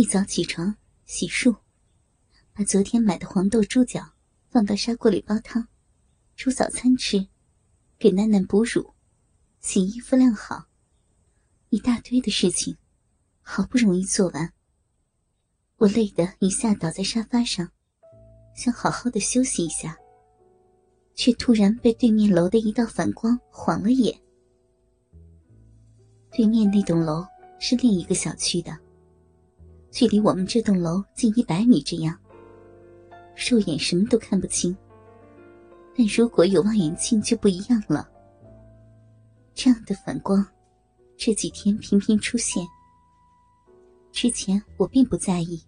一早起床洗漱，把昨天买的黄豆猪脚放到砂锅里煲汤，煮早餐吃，给楠楠哺乳，洗衣服晾好，一大堆的事情，好不容易做完。我累得一下倒在沙发上，想好好的休息一下，却突然被对面楼的一道反光晃了眼。对面那栋楼是另一个小区的，距离我们这栋楼近一百米这样，肉眼什么都看不清。但如果有望远镜就不一样了。这样的反光，这几天频频出现。之前我并不在意。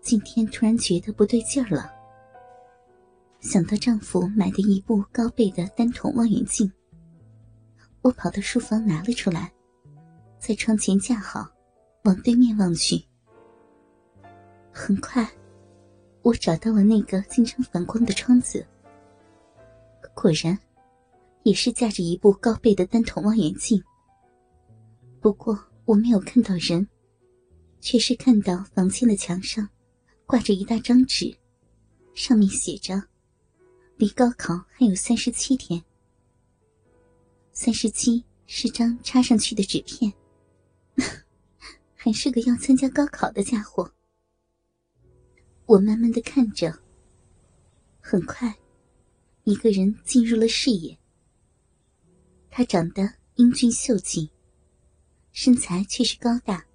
今天突然觉得不对劲儿了，想到丈夫买的一部高倍的单筒望远镜，我跑到书房拿了出来，在窗前架好，往对面望去。很快，我找到了那个经常反光的窗子，果然，也是架着一部高倍的单筒望远镜。不过我没有看到人，却是看到房间的墙上。挂着一大张纸，上面写着：“离高考还有三十七天。”三十七是张插上去的纸片，还是个要参加高考的家伙。我慢慢的看着，很快，一个人进入了视野。他长得英俊秀气，身材却是高大，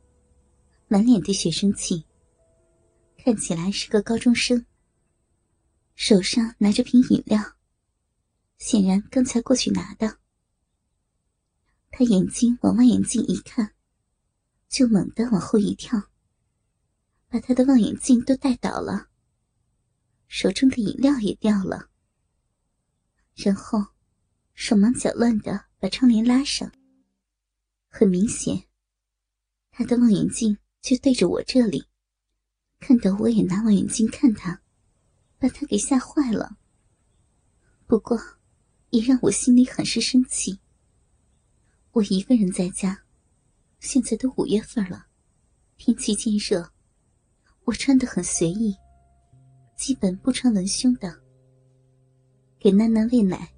满脸的学生气。看起来是个高中生，手上拿着瓶饮料，显然刚才过去拿的。他眼睛往望远镜一看，就猛地往后一跳，把他的望远镜都带倒了，手中的饮料也掉了，然后手忙脚乱的把窗帘拉上。很明显，他的望远镜就对着我这里。看到我也拿望远镜看他，把他给吓坏了。不过，也让我心里很是生气。我一个人在家，现在都五月份了，天气渐热，我穿得很随意，基本不穿文胸的。给囡囡喂奶，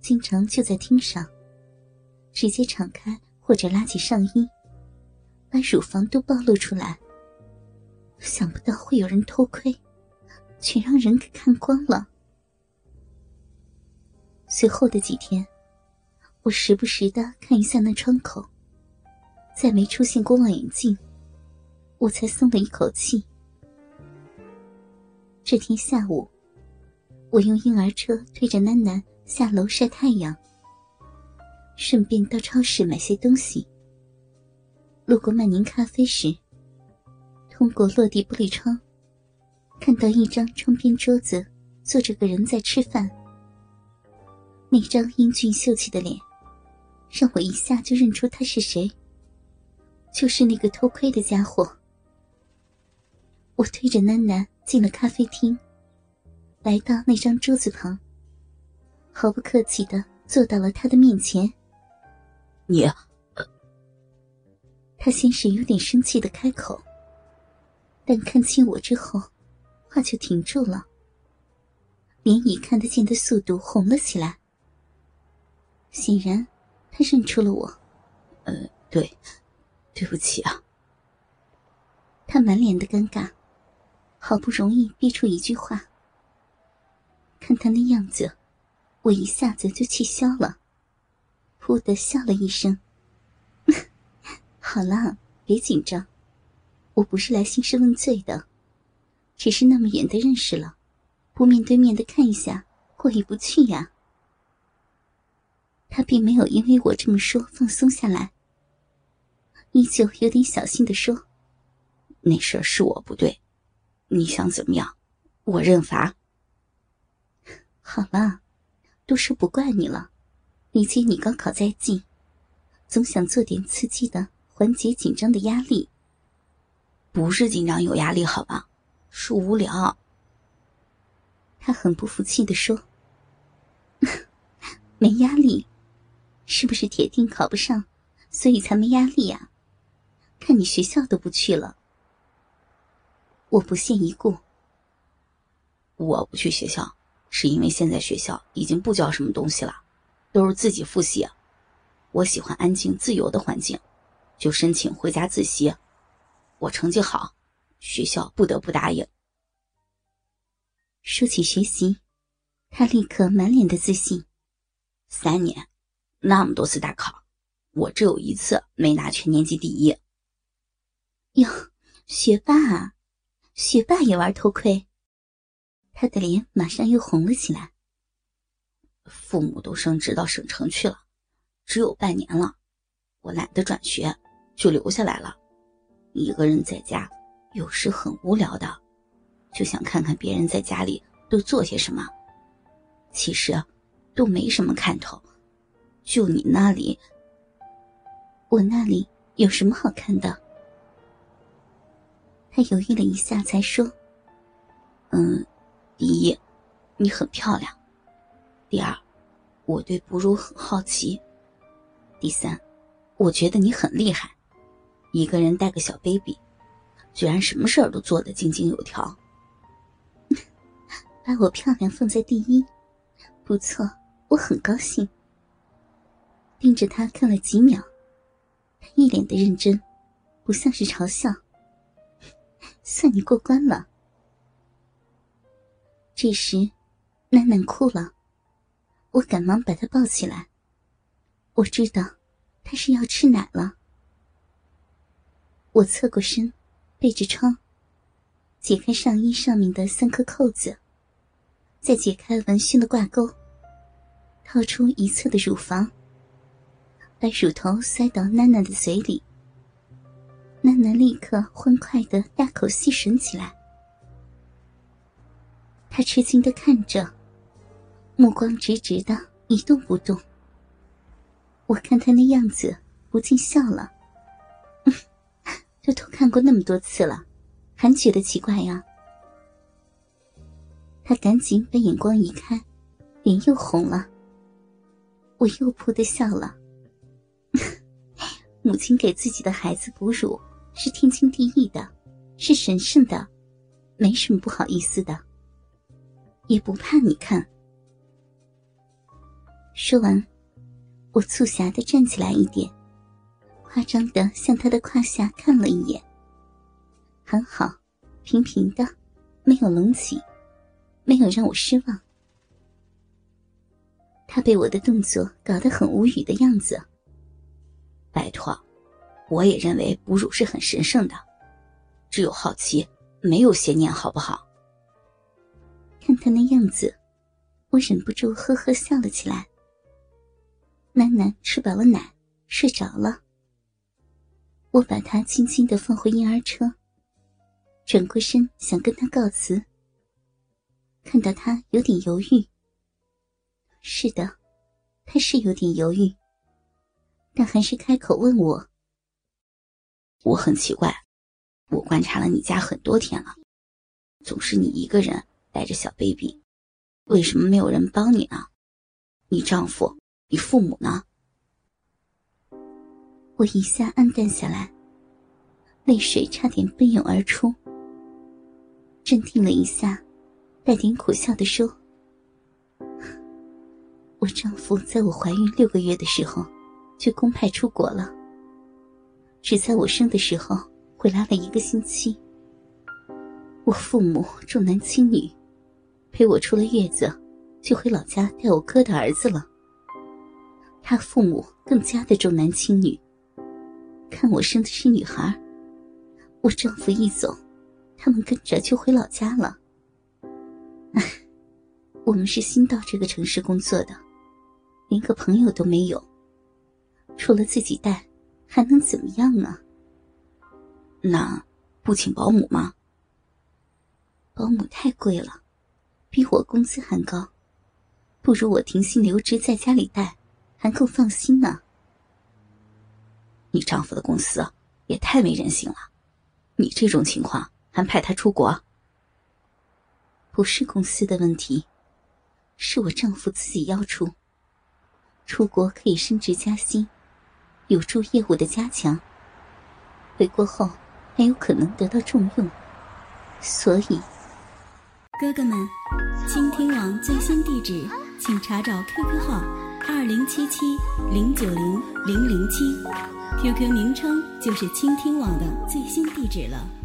经常就在厅上，直接敞开或者拉起上衣，把乳房都暴露出来。想不到会有人偷窥，全让人给看光了。随后的几天，我时不时的看一下那窗口，再没出现过望远镜，我才松了一口气。这天下午，我用婴儿车推着囡囡下楼晒太阳，顺便到超市买些东西。路过曼宁咖啡时。通过落地玻璃窗，看到一张窗边桌子坐着个人在吃饭。那张英俊秀气的脸，让我一下就认出他是谁。就是那个偷窥的家伙。我推着囡囡进了咖啡厅，来到那张桌子旁，毫不客气的坐到了他的面前。你，他先是有点生气的开口。但看清我之后，话就停住了，脸以看得见的速度红了起来。显然，他认出了我。呃，对，对不起啊。他满脸的尴尬，好不容易憋出一句话。看他那样子，我一下子就气消了，噗的笑了一声。好了，别紧张。我不是来兴师问罪的，只是那么远的认识了，不面对面的看一下，过意不去呀。他并没有因为我这么说放松下来，依旧有点小心的说：“那事儿是我不对，你想怎么样？我认罚。”好了，都说不怪你了，理解你高考在即，总想做点刺激的，缓解紧张的压力。不是紧张有压力，好吧，是无聊。他很不服气的说：“ 没压力，是不是铁定考不上，所以才没压力呀？看你学校都不去了，我不屑一顾。我不去学校，是因为现在学校已经不教什么东西了，都是自己复习。我喜欢安静自由的环境，就申请回家自习。我成绩好，学校不得不答应。说起学习，他立刻满脸的自信。三年，那么多次大考，我只有一次没拿全年级第一。哟，学霸啊，学霸也玩偷窥。他的脸马上又红了起来。父母都升职到省城去了，只有半年了，我懒得转学，就留下来了。一个人在家，有时很无聊的，就想看看别人在家里都做些什么。其实。都没什么看头，就你那里，我那里有什么好看的？他犹豫了一下，才说：“嗯，第一，你很漂亮；第二，我对哺乳很好奇；第三，我觉得你很厉害，一个人带个小 baby，居然什么事儿都做得井井有条。把我漂亮放在第一，不错。”我很高兴，盯着他看了几秒，他一脸的认真，不像是嘲笑。算你过关了。这时，楠楠哭了，我赶忙把她抱起来。我知道，她是要吃奶了。我侧过身，背着窗，解开上衣上面的三颗扣子，再解开文胸的挂钩。掏出一侧的乳房，把乳头塞到囡囡的嘴里。囡囡立刻欢快的大口吸吮起来。他吃惊的看着，目光直直的，一动不动。我看他那样子，不禁笑了。都偷看过那么多次了，还觉得奇怪呀？他赶紧把眼光移开，脸又红了。我又噗的笑了。母亲给自己的孩子哺乳是天经地义的，是神圣的，没什么不好意思的，也不怕你看。说完，我促狭的站起来一点，夸张的向他的胯下看了一眼。很好，平平的，没有隆起，没有让我失望。他被我的动作搞得很无语的样子。拜托，我也认为哺乳是很神圣的，只有好奇，没有邪念，好不好？看他那样子，我忍不住呵呵笑了起来。楠楠吃饱了奶，睡着了。我把他轻轻的放回婴儿车，转过身想跟他告辞，看到他有点犹豫。是的，他是有点犹豫，但还是开口问我：“我很奇怪，我观察了你家很多天了，总是你一个人带着小 baby，为什么没有人帮你呢？你丈夫、你父母呢？”我一下暗淡下来，泪水差点奔涌而出。镇定了一下，带点苦笑的说。我丈夫在我怀孕六个月的时候，就公派出国了。只在我生的时候回来了一个星期。我父母重男轻女，陪我出了月子，就回老家带我哥的儿子了。他父母更加的重男轻女，看我生的是女孩，我丈夫一走，他们跟着就回老家了。唉我们是新到这个城市工作的。连个朋友都没有，除了自己带，还能怎么样呢？那不请保姆吗？保姆太贵了，比我工资还高，不如我停薪留职在家里带，还更放心呢。你丈夫的公司也太没人性了，你这种情况还派他出国？不是公司的问题，是我丈夫自己要出。出国可以升职加薪，有助业务的加强。回国后还有可能得到重用。所以，哥哥们，倾听网最新地址，请查找 QQ 号二零七七零九零零零七，QQ 名称就是倾听网的最新地址了。